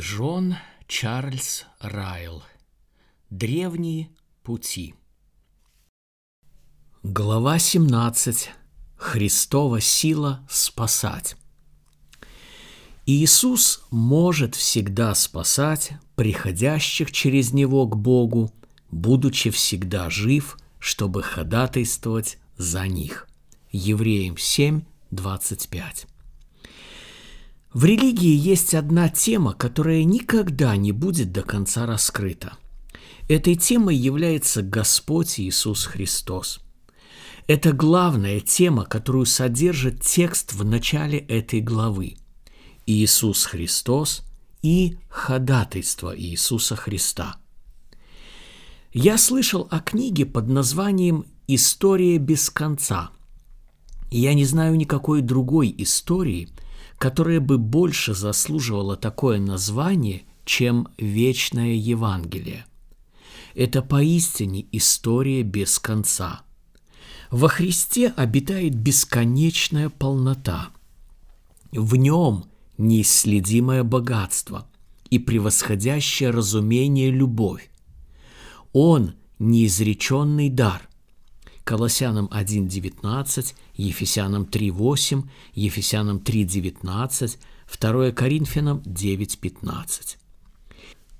Джон Чарльз Райл Древние пути Глава 17. Христова сила спасать. Иисус может всегда спасать приходящих через Него к Богу, будучи всегда жив, чтобы ходатайствовать за них. Евреям 7, 25. В религии есть одна тема, которая никогда не будет до конца раскрыта. Этой темой является Господь Иисус Христос. Это главная тема, которую содержит текст в начале этой главы. Иисус Христос и ходатайство Иисуса Христа. Я слышал о книге под названием «История без конца». Я не знаю никакой другой истории – которое бы больше заслуживало такое название, чем «Вечное Евангелие». Это поистине история без конца. Во Христе обитает бесконечная полнота. В нем неисследимое богатство и превосходящее разумение любовь. Он – неизреченный дар, Колоссянам 1.19, Ефесянам 3.8, Ефесянам 3.19, 2 Коринфянам 9.15.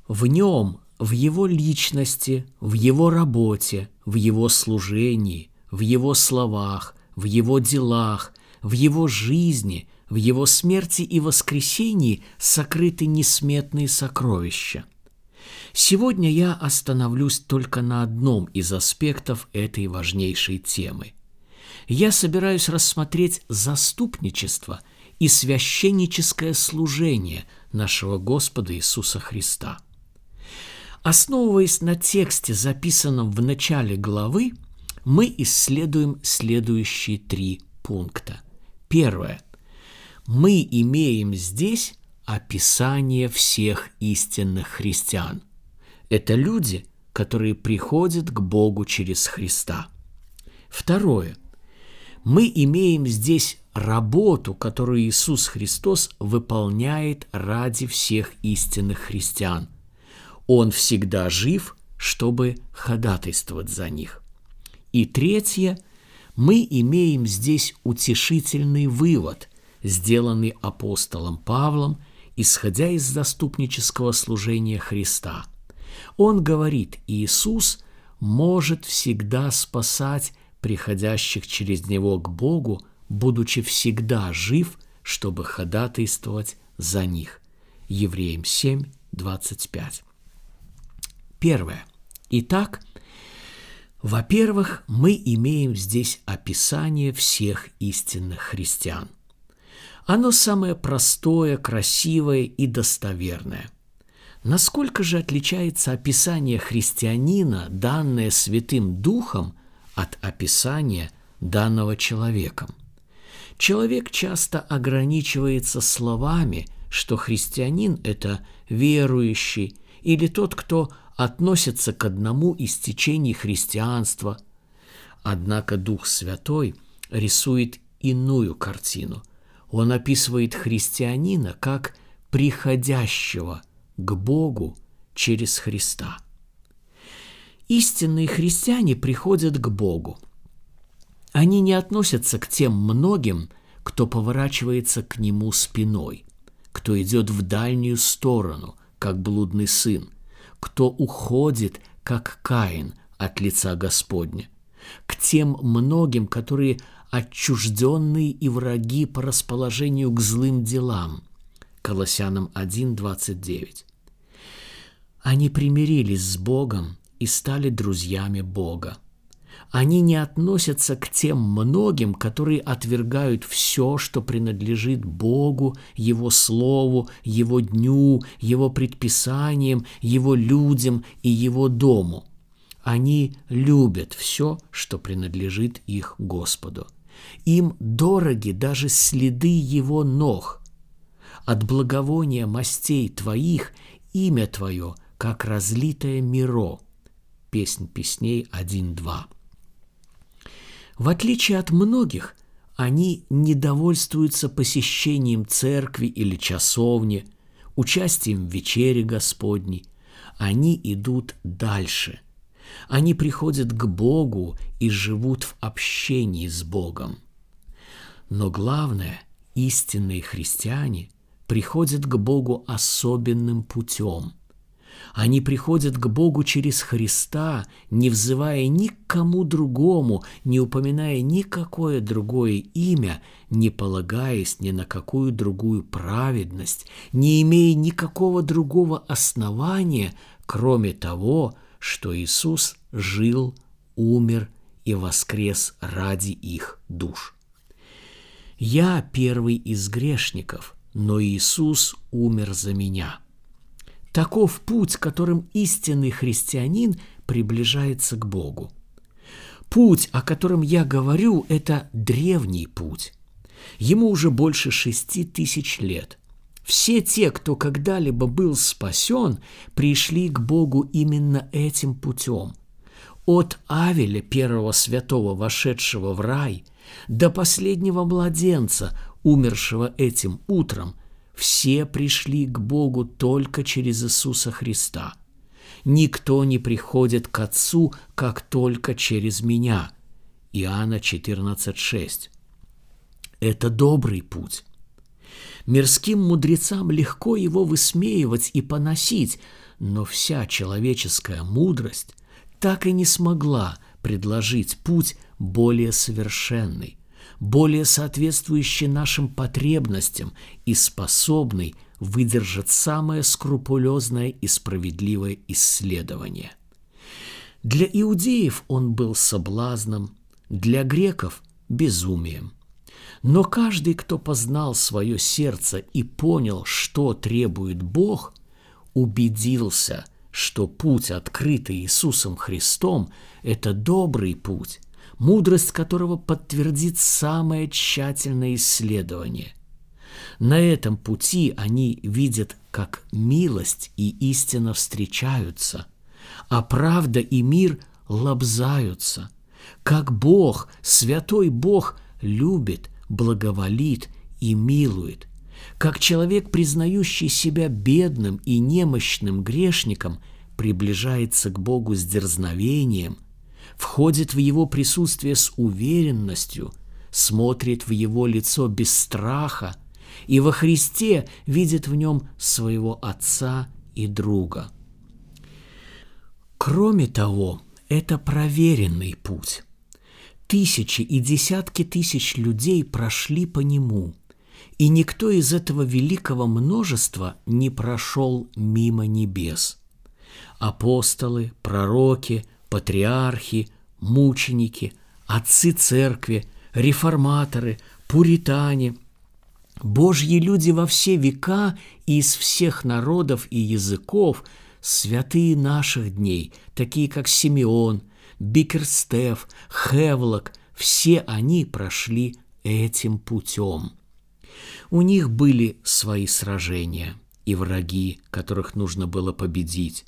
В нем, в его личности, в его работе, в его служении, в его словах, в его делах, в его жизни, в его смерти и воскресении сокрыты несметные сокровища – Сегодня я остановлюсь только на одном из аспектов этой важнейшей темы. Я собираюсь рассмотреть заступничество и священническое служение нашего Господа Иисуса Христа. Основываясь на тексте, записанном в начале главы, мы исследуем следующие три пункта. Первое. Мы имеем здесь описание всех истинных христиан – это люди, которые приходят к Богу через Христа. Второе. Мы имеем здесь работу, которую Иисус Христос выполняет ради всех истинных христиан. Он всегда жив, чтобы ходатайствовать за них. И третье. Мы имеем здесь утешительный вывод, сделанный апостолом Павлом, исходя из заступнического служения Христа – он говорит, Иисус может всегда спасать приходящих через Него к Богу, будучи всегда жив, чтобы ходатайствовать за них. Евреям 7, 25. Первое. Итак, во-первых, мы имеем здесь описание всех истинных христиан. Оно самое простое, красивое и достоверное – Насколько же отличается описание христианина, данное Святым Духом, от описания, данного человеком? Человек часто ограничивается словами, что христианин – это верующий или тот, кто относится к одному из течений христианства. Однако Дух Святой рисует иную картину. Он описывает христианина как приходящего – к Богу через Христа. Истинные христиане приходят к Богу. Они не относятся к тем многим, кто поворачивается к Нему спиной, кто идет в дальнюю сторону, как блудный сын, кто уходит, как Каин, от лица Господня, к тем многим, которые отчужденные и враги по расположению к злым делам. Колоссянам 1.29. Они примирились с Богом и стали друзьями Бога. Они не относятся к тем многим, которые отвергают все, что принадлежит Богу, Его Слову, Его Дню, Его предписаниям, Его людям и Его дому. Они любят все, что принадлежит их Господу. Им дороги даже следы Его ног. От благовония мастей Твоих имя Твое – как разлитое миро. Песнь песней 1-2. В отличие от многих, они не довольствуются посещением церкви или часовни. участием в вечере Господней. Они идут дальше. Они приходят к Богу и живут в общении с Богом. Но главное, истинные христиане приходят к Богу особенным путем – они приходят к Богу через Христа, не взывая ни к кому другому, не упоминая никакое другое имя, не полагаясь ни на какую другую праведность, не имея никакого другого основания, кроме того, что Иисус жил, умер и воскрес ради их душ. Я первый из грешников, но Иисус умер за меня – Таков путь, которым истинный христианин приближается к Богу. Путь, о котором я говорю, это древний путь. Ему уже больше шести тысяч лет. Все те, кто когда-либо был спасен, пришли к Богу именно этим путем. От Авеля, первого святого, вошедшего в рай, до последнего младенца, умершего этим утром, все пришли к Богу только через Иисуса Христа. Никто не приходит к Отцу, как только через меня. Иоанна 14,6. Это добрый путь. Мирским мудрецам легко его высмеивать и поносить, но вся человеческая мудрость так и не смогла предложить путь более совершенный, более соответствующий нашим потребностям и способный выдержать самое скрупулезное и справедливое исследование. Для иудеев он был соблазном, для греков – безумием. Но каждый, кто познал свое сердце и понял, что требует Бог, убедился, что путь, открытый Иисусом Христом, это добрый путь, мудрость которого подтвердит самое тщательное исследование. На этом пути они видят, как милость и истина встречаются, а правда и мир лобзаются, как Бог, святой Бог, любит, благоволит и милует, как человек, признающий себя бедным и немощным грешником, приближается к Богу с дерзновением – входит в его присутствие с уверенностью, смотрит в его лицо без страха и во Христе видит в нем своего Отца и друга. Кроме того, это проверенный путь. Тысячи и десятки тысяч людей прошли по нему, и никто из этого великого множества не прошел мимо небес. Апостолы, пророки, патриархи, мученики, отцы церкви, реформаторы, пуритане, Божьи люди во все века и из всех народов и языков, святые наших дней, такие как Симеон, Бикерстеф, Хевлок, все они прошли этим путем. У них были свои сражения и враги, которых нужно было победить.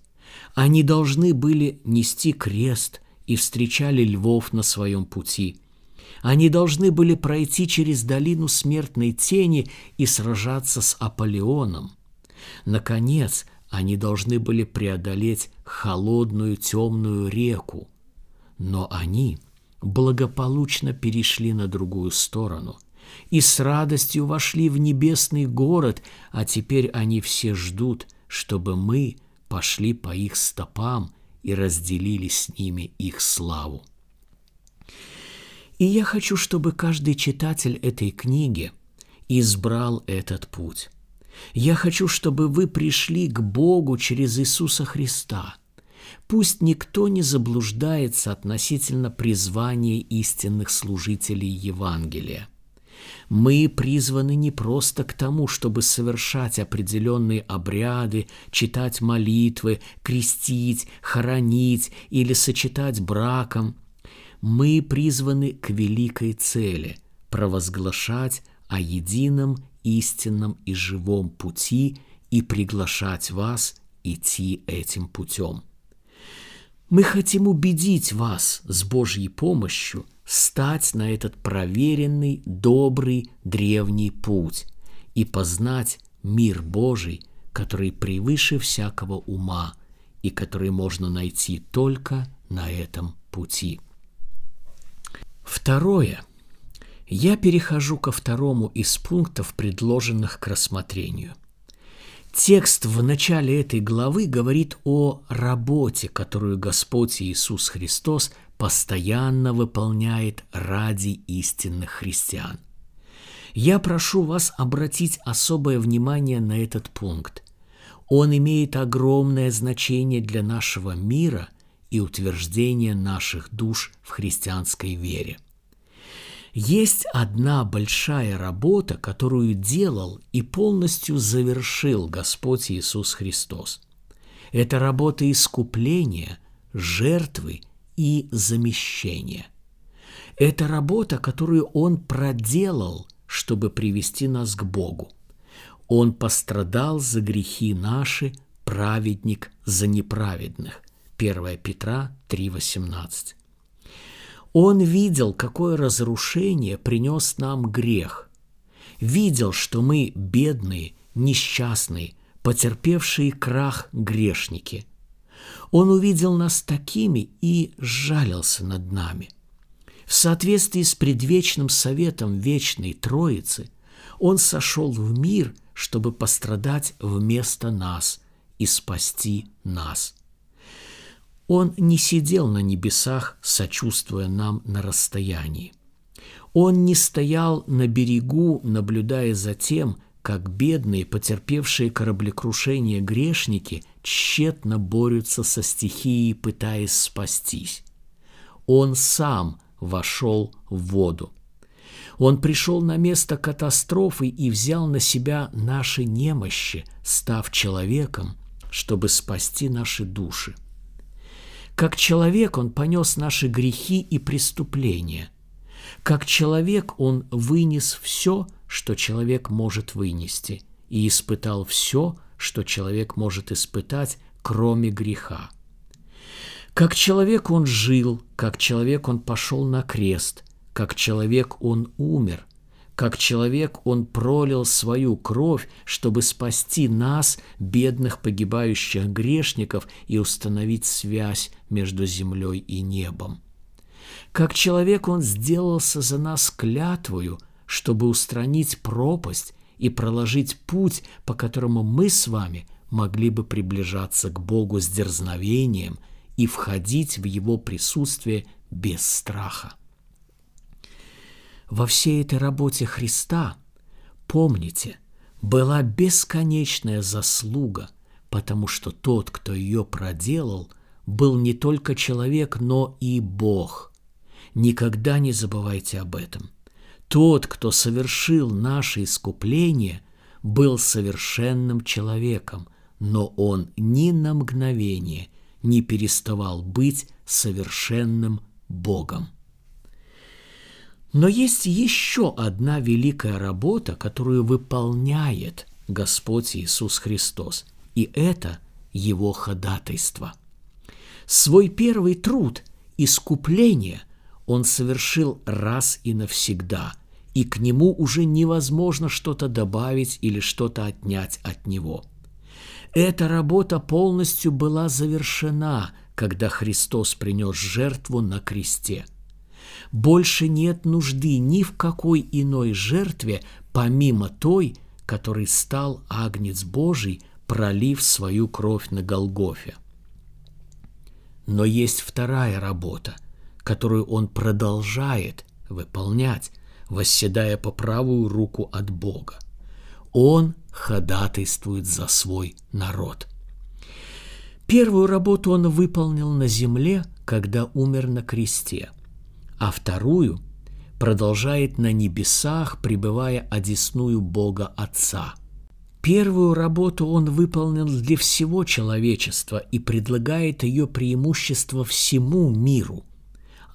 Они должны были нести крест и встречали львов на своем пути. Они должны были пройти через долину смертной тени и сражаться с Аполеоном. Наконец, они должны были преодолеть холодную темную реку. Но они благополучно перешли на другую сторону и с радостью вошли в небесный город, а теперь они все ждут, чтобы мы – пошли по их стопам и разделили с ними их славу. И я хочу, чтобы каждый читатель этой книги избрал этот путь. Я хочу, чтобы вы пришли к Богу через Иисуса Христа. Пусть никто не заблуждается относительно призвания истинных служителей Евангелия. Мы призваны не просто к тому, чтобы совершать определенные обряды, читать молитвы, крестить, хоронить или сочетать браком. Мы призваны к великой цели – провозглашать о едином, истинном и живом пути и приглашать вас идти этим путем. Мы хотим убедить вас с Божьей помощью стать на этот проверенный, добрый, древний путь и познать мир Божий, который превыше всякого ума и который можно найти только на этом пути. Второе. Я перехожу ко второму из пунктов, предложенных к рассмотрению. Текст в начале этой главы говорит о работе, которую Господь Иисус Христос постоянно выполняет ради истинных христиан. Я прошу вас обратить особое внимание на этот пункт. Он имеет огромное значение для нашего мира и утверждения наших душ в христианской вере – есть одна большая работа, которую делал и полностью завершил Господь Иисус Христос. Это работа искупления, жертвы и замещения. Это работа, которую Он проделал, чтобы привести нас к Богу. Он пострадал за грехи наши, праведник за неправедных. 1 Петра 3,18. Он видел, какое разрушение принес нам грех. Видел, что мы бедные, несчастные, потерпевшие крах грешники. Он увидел нас такими и сжалился над нами. В соответствии с предвечным советом Вечной Троицы Он сошел в мир, чтобы пострадать вместо нас и спасти нас – он не сидел на небесах, сочувствуя нам на расстоянии. Он не стоял на берегу, наблюдая за тем, как бедные, потерпевшие кораблекрушение грешники тщетно борются со стихией, пытаясь спастись. Он сам вошел в воду. Он пришел на место катастрофы и взял на себя наши немощи, став человеком, чтобы спасти наши души. Как человек он понес наши грехи и преступления. Как человек он вынес все, что человек может вынести, и испытал все, что человек может испытать, кроме греха. Как человек он жил, как человек он пошел на крест, как человек он умер, как человек он пролил свою кровь, чтобы спасти нас, бедных погибающих грешников, и установить связь между землей и небом. Как человек он сделался за нас клятвою, чтобы устранить пропасть и проложить путь, по которому мы с вами могли бы приближаться к Богу с дерзновением и входить в Его присутствие без страха. Во всей этой работе Христа, помните, была бесконечная заслуга, потому что тот, кто ее проделал, был не только человек, но и Бог. Никогда не забывайте об этом. Тот, кто совершил наше искупление, был совершенным человеком, но он ни на мгновение не переставал быть совершенным Богом. Но есть еще одна великая работа, которую выполняет Господь Иисус Христос, и это Его ходатайство. Свой первый труд – искупление – Он совершил раз и навсегда, и к Нему уже невозможно что-то добавить или что-то отнять от Него. Эта работа полностью была завершена, когда Христос принес жертву на кресте – больше нет нужды ни в какой иной жертве, помимо той, которой стал Агнец Божий, пролив свою кровь на Голгофе. Но есть вторая работа, которую он продолжает выполнять, восседая по правую руку от Бога. Он ходатайствует за свой народ. Первую работу он выполнил на земле, когда умер на кресте – а вторую продолжает на небесах, пребывая одесную Бога Отца. Первую работу он выполнил для всего человечества и предлагает ее преимущество всему миру,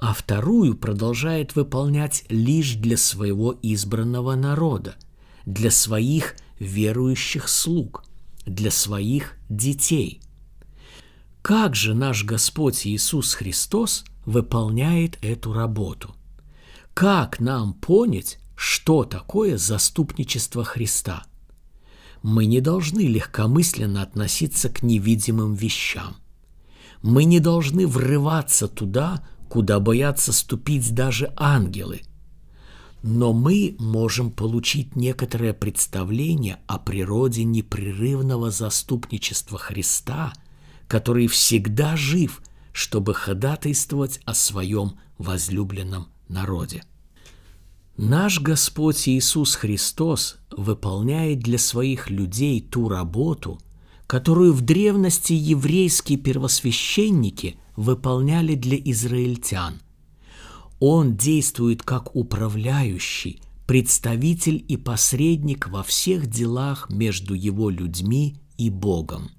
а вторую продолжает выполнять лишь для своего избранного народа, для своих верующих слуг, для своих детей. Как же наш Господь Иисус Христос – выполняет эту работу. Как нам понять, что такое заступничество Христа? Мы не должны легкомысленно относиться к невидимым вещам. Мы не должны врываться туда, куда боятся ступить даже ангелы. Но мы можем получить некоторое представление о природе непрерывного заступничества Христа, который всегда жив, чтобы ходатайствовать о своем возлюбленном народе. Наш Господь Иисус Христос выполняет для своих людей ту работу, которую в древности еврейские первосвященники выполняли для израильтян. Он действует как управляющий, представитель и посредник во всех делах между его людьми и Богом.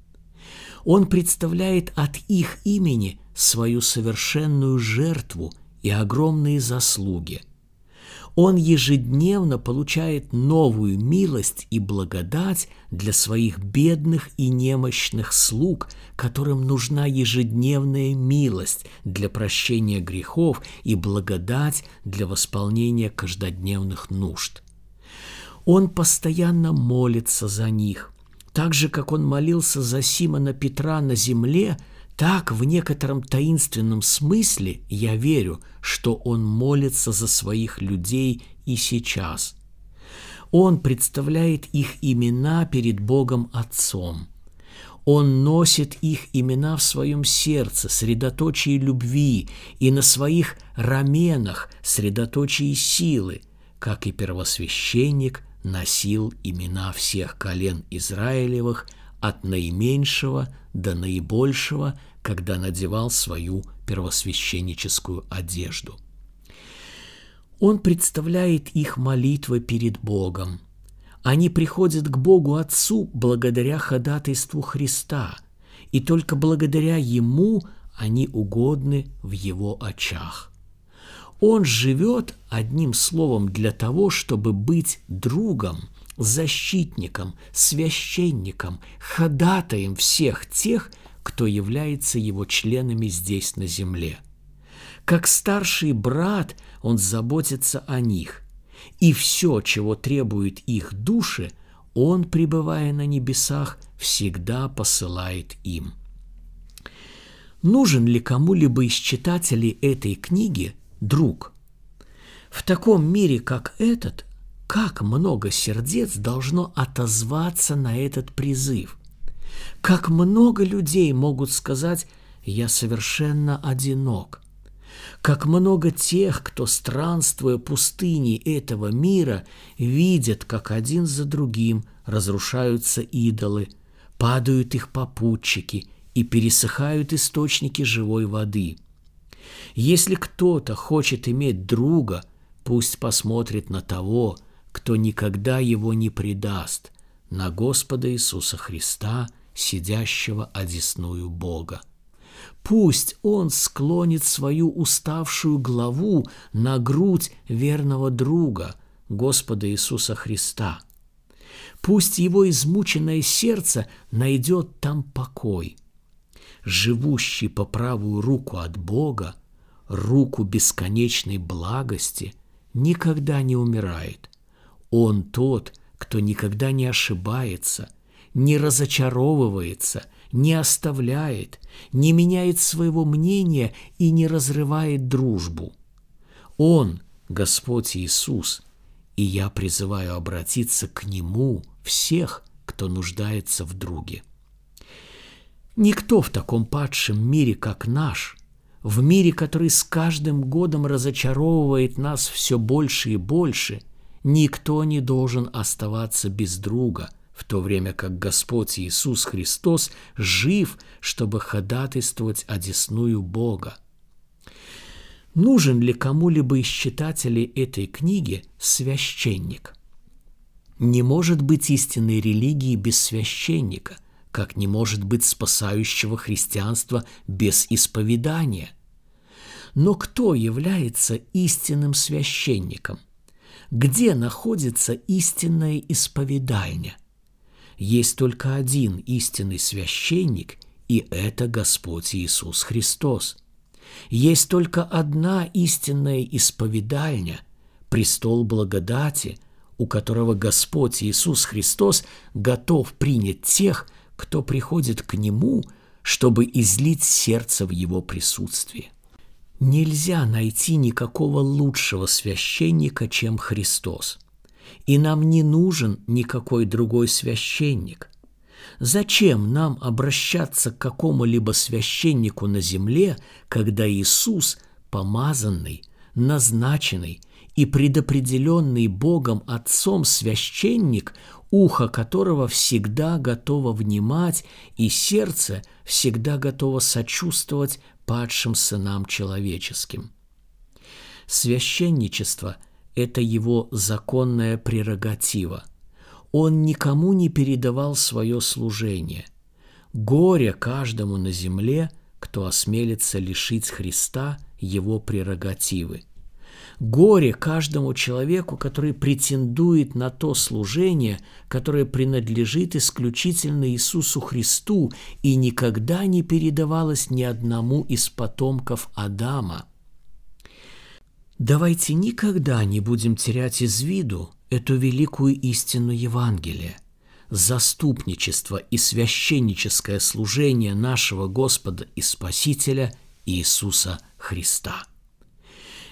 Он представляет от их имени свою совершенную жертву и огромные заслуги – он ежедневно получает новую милость и благодать для своих бедных и немощных слуг, которым нужна ежедневная милость для прощения грехов и благодать для восполнения каждодневных нужд. Он постоянно молится за них, так же, как он молился за Симона Петра на земле – так, в некотором таинственном смысле, я верю, что Он молится за своих людей и сейчас. Он представляет их имена перед Богом Отцом. Он носит их имена в своем сердце, средоточии любви, и на своих раменах, средоточии силы, как и первосвященник носил имена всех колен Израилевых от наименьшего до наибольшего, когда надевал свою первосвященническую одежду. Он представляет их молитвы перед Богом. Они приходят к Богу Отцу благодаря ходатайству Христа, и только благодаря Ему они угодны в Его очах. Он живет, одним словом, для того, чтобы быть другом, защитником, священником, ходатаем всех тех, кто является его членами здесь на земле. Как старший брат он заботится о них, и все, чего требует их души, он, пребывая на небесах, всегда посылает им. Нужен ли кому-либо из читателей этой книги друг? В таком мире, как этот, как много сердец должно отозваться на этот призыв? Как много людей могут сказать «я совершенно одинок», как много тех, кто, странствуя пустыней этого мира, видят, как один за другим разрушаются идолы, падают их попутчики и пересыхают источники живой воды. Если кто-то хочет иметь друга, пусть посмотрит на того, кто никогда его не предаст, на Господа Иисуса Христа – сидящего одесную Бога. Пусть он склонит свою уставшую главу на грудь верного друга, Господа Иисуса Христа. Пусть его измученное сердце найдет там покой. Живущий по правую руку от Бога, руку бесконечной благости, никогда не умирает. Он тот, кто никогда не ошибается – не разочаровывается, не оставляет, не меняет своего мнения и не разрывает дружбу. Он, Господь Иисус, и я призываю обратиться к Нему всех, кто нуждается в друге. Никто в таком падшем мире, как наш, в мире, который с каждым годом разочаровывает нас все больше и больше, никто не должен оставаться без друга – в то время как Господь Иисус Христос жив, чтобы ходатайствовать одесную Бога. Нужен ли кому-либо из читателей этой книги священник? Не может быть истинной религии без священника, как не может быть спасающего христианства без исповедания. Но кто является истинным священником? Где находится истинное исповедание – есть только один истинный священник, и это Господь Иисус Христос. Есть только одна истинная исповедальня, престол благодати, у которого Господь Иисус Христос готов принять тех, кто приходит к Нему, чтобы излить сердце в Его присутствии. Нельзя найти никакого лучшего священника, чем Христос. И нам не нужен никакой другой священник. Зачем нам обращаться к какому-либо священнику на земле, когда Иисус, помазанный, назначенный и предопределенный Богом Отцом священник, ухо которого всегда готово внимать и сердце всегда готово сочувствовать падшим сынам человеческим. Священничество – это его законная прерогатива. Он никому не передавал свое служение. Горе каждому на земле, кто осмелится лишить Христа его прерогативы. Горе каждому человеку, который претендует на то служение, которое принадлежит исключительно Иисусу Христу и никогда не передавалось ни одному из потомков Адама. Давайте никогда не будем терять из виду эту великую истину Евангелия. Заступничество и священническое служение нашего Господа и Спасителя Иисуса Христа –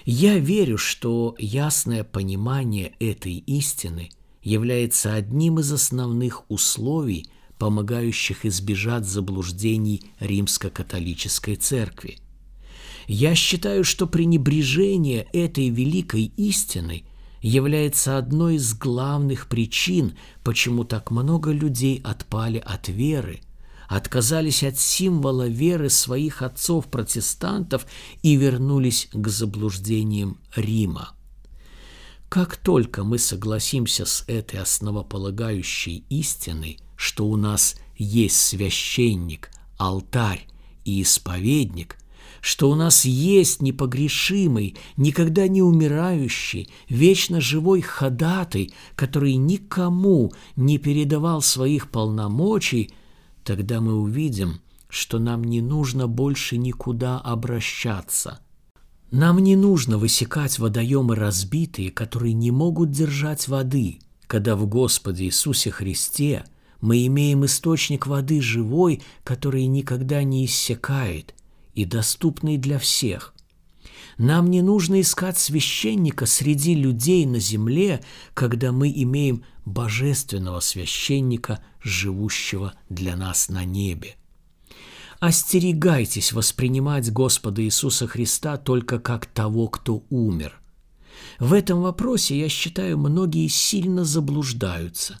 я верю, что ясное понимание этой истины является одним из основных условий, помогающих избежать заблуждений римско-католической церкви. Я считаю, что пренебрежение этой великой истиной является одной из главных причин, почему так много людей отпали от веры – отказались от символа веры своих отцов-протестантов и вернулись к заблуждениям Рима. Как только мы согласимся с этой основополагающей истиной, что у нас есть священник, алтарь и исповедник, что у нас есть непогрешимый, никогда не умирающий, вечно живой ходатай, который никому не передавал своих полномочий – Тогда мы увидим, что нам не нужно больше никуда обращаться. Нам не нужно высекать водоемы разбитые, которые не могут держать воды, когда в Господе Иисусе Христе мы имеем источник воды живой, который никогда не иссякает и доступный для всех. Нам не нужно искать священника среди людей на земле, когда мы имеем божественного священника, живущего для нас на небе. Остерегайтесь воспринимать Господа Иисуса Христа только как того, кто умер. В этом вопросе, я считаю, многие сильно заблуждаются.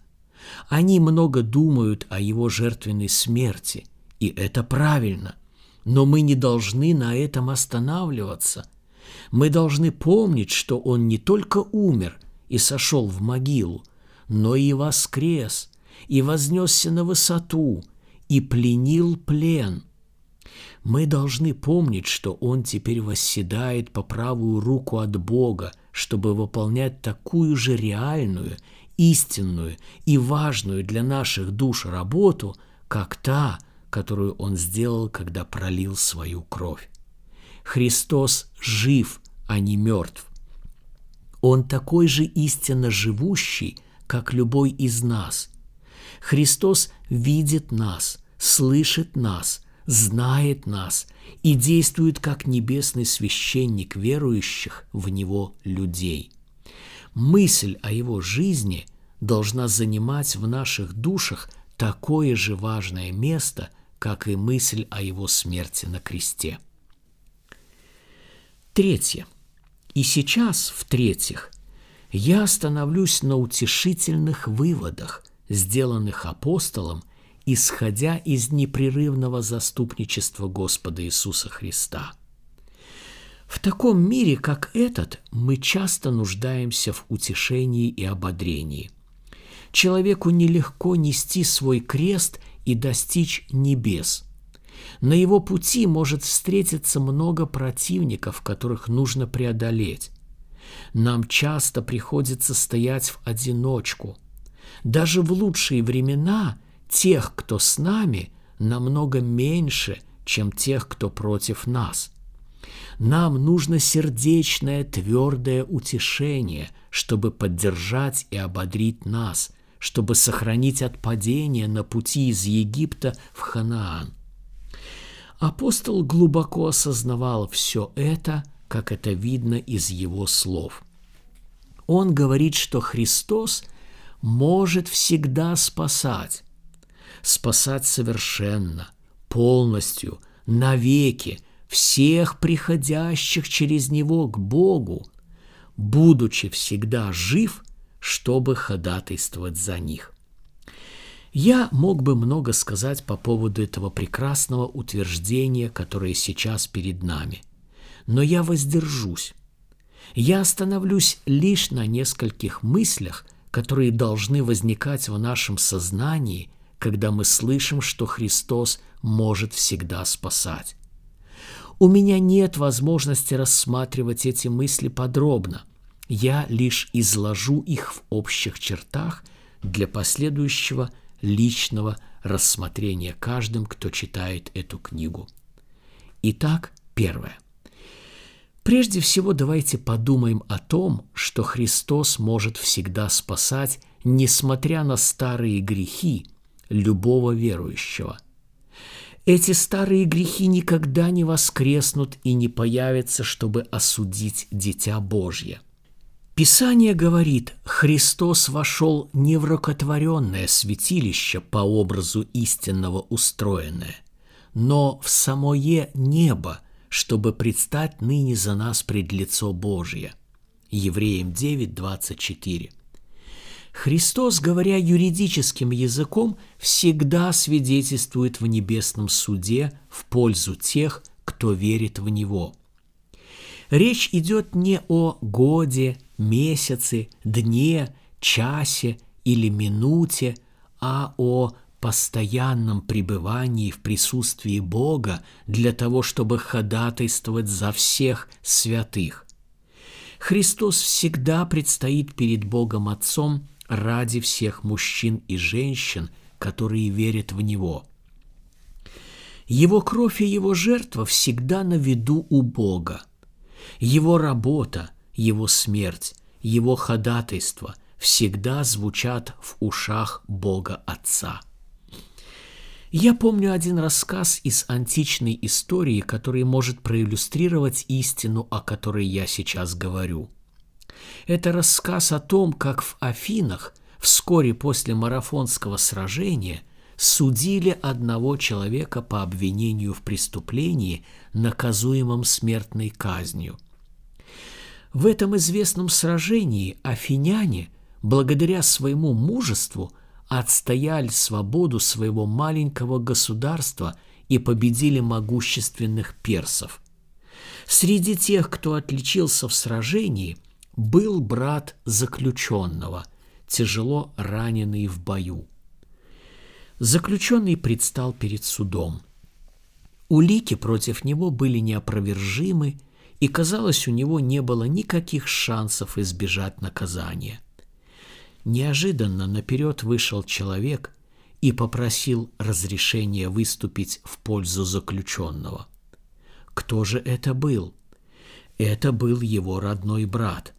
Они много думают о его жертвенной смерти, и это правильно. Но мы не должны на этом останавливаться – мы должны помнить, что Он не только умер и сошел в могилу, но и воскрес, и вознесся на высоту, и пленил плен. Мы должны помнить, что Он теперь восседает по правую руку от Бога, чтобы выполнять такую же реальную, истинную и важную для наших душ работу, как та, которую Он сделал, когда пролил свою кровь. Христос жив, а не мертв. Он такой же истинно живущий, как любой из нас. Христос видит нас, слышит нас, знает нас и действует как небесный священник верующих в Него людей. Мысль о Его жизни должна занимать в наших душах такое же важное место, как и мысль о Его смерти на кресте. Третье. И сейчас, в-третьих, я остановлюсь на утешительных выводах, сделанных апостолом, исходя из непрерывного заступничества Господа Иисуса Христа. В таком мире, как этот, мы часто нуждаемся в утешении и ободрении. Человеку нелегко нести свой крест и достичь небес – на его пути может встретиться много противников, которых нужно преодолеть. Нам часто приходится стоять в одиночку. Даже в лучшие времена тех, кто с нами, намного меньше, чем тех, кто против нас. Нам нужно сердечное твердое утешение, чтобы поддержать и ободрить нас, чтобы сохранить от падения на пути из Египта в Ханаан. Апостол глубоко осознавал все это, как это видно из его слов. Он говорит, что Христос может всегда спасать, спасать совершенно, полностью, навеки, всех приходящих через Него к Богу, будучи всегда жив, чтобы ходатайствовать за них. Я мог бы много сказать по поводу этого прекрасного утверждения, которое сейчас перед нами, но я воздержусь. Я остановлюсь лишь на нескольких мыслях, которые должны возникать в нашем сознании, когда мы слышим, что Христос может всегда спасать. У меня нет возможности рассматривать эти мысли подробно. Я лишь изложу их в общих чертах для последующего личного рассмотрения каждым, кто читает эту книгу. Итак, первое. Прежде всего давайте подумаем о том, что Христос может всегда спасать, несмотря на старые грехи любого верующего – эти старые грехи никогда не воскреснут и не появятся, чтобы осудить Дитя Божье. Писание говорит, Христос вошел не в рукотворенное святилище по образу истинного устроенное, но в самое небо, чтобы предстать ныне за нас пред лицо Божье. Евреям 9, 24. Христос, говоря юридическим языком, всегда свидетельствует в небесном суде в пользу тех, кто верит в Него. Речь идет не о годе, месяце, дне, часе или минуте, а о постоянном пребывании в присутствии Бога для того, чтобы ходатайствовать за всех святых. Христос всегда предстоит перед Богом Отцом ради всех мужчин и женщин, которые верят в Него. Его кровь и его жертва всегда на виду у Бога. Его работа, его смерть, его ходатайство всегда звучат в ушах Бога Отца. Я помню один рассказ из античной истории, который может проиллюстрировать истину, о которой я сейчас говорю – это рассказ о том, как в Афинах вскоре после марафонского сражения судили одного человека по обвинению в преступлении, наказуемом смертной казнью. В этом известном сражении афиняне, благодаря своему мужеству, отстояли свободу своего маленького государства и победили могущественных персов. Среди тех, кто отличился в сражении – был брат заключенного, тяжело раненый в бою. Заключенный предстал перед судом. Улики против него были неопровержимы, и, казалось, у него не было никаких шансов избежать наказания. Неожиданно наперед вышел человек и попросил разрешения выступить в пользу заключенного. Кто же это был? Это был его родной брат.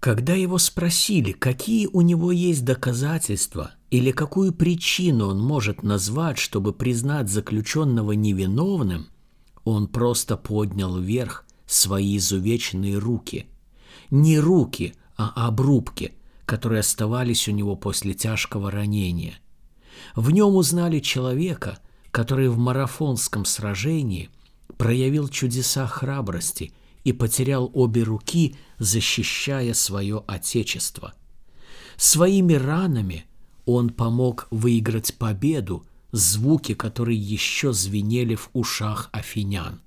Когда его спросили, какие у него есть доказательства или какую причину он может назвать, чтобы признать заключенного невиновным, он просто поднял вверх свои изувеченные руки. Не руки, а обрубки, которые оставались у него после тяжкого ранения. В нем узнали человека, который в марафонском сражении проявил чудеса храбрости – и потерял обе руки, защищая свое отечество. Своими ранами он помог выиграть победу, звуки которые еще звенели в ушах афинян.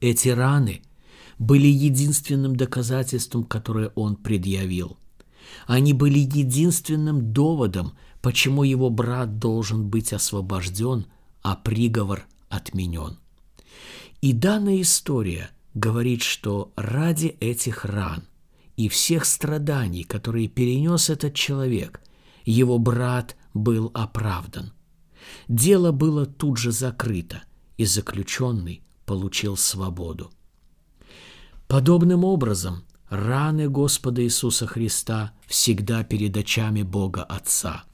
Эти раны были единственным доказательством, которое он предъявил. Они были единственным доводом, почему его брат должен быть освобожден, а приговор отменен. И данная история говорит, что ради этих ран и всех страданий, которые перенес этот человек, его брат был оправдан. Дело было тут же закрыто, и заключенный получил свободу. Подобным образом, раны Господа Иисуса Христа всегда перед очами Бога Отца.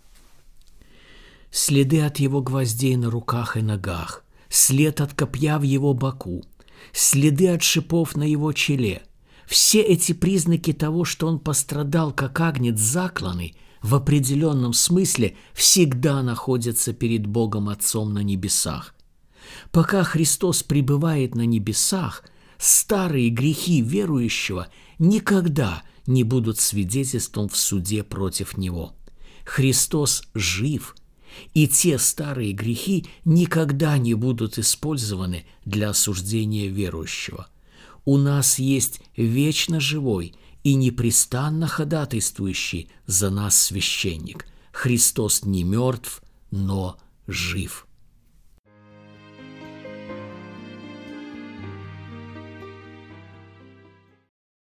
Следы от Его гвоздей на руках и ногах, след от копья в Его боку, следы от шипов на Его челе – все эти признаки того, что Он пострадал как агнец закланный, в определенном смысле всегда находятся перед Богом Отцом на небесах. Пока Христос пребывает на небесах – старые грехи верующего никогда не будут свидетельством в суде против него. Христос жив, и те старые грехи никогда не будут использованы для осуждения верующего. У нас есть вечно живой и непрестанно ходатайствующий за нас священник. Христос не мертв, но жив.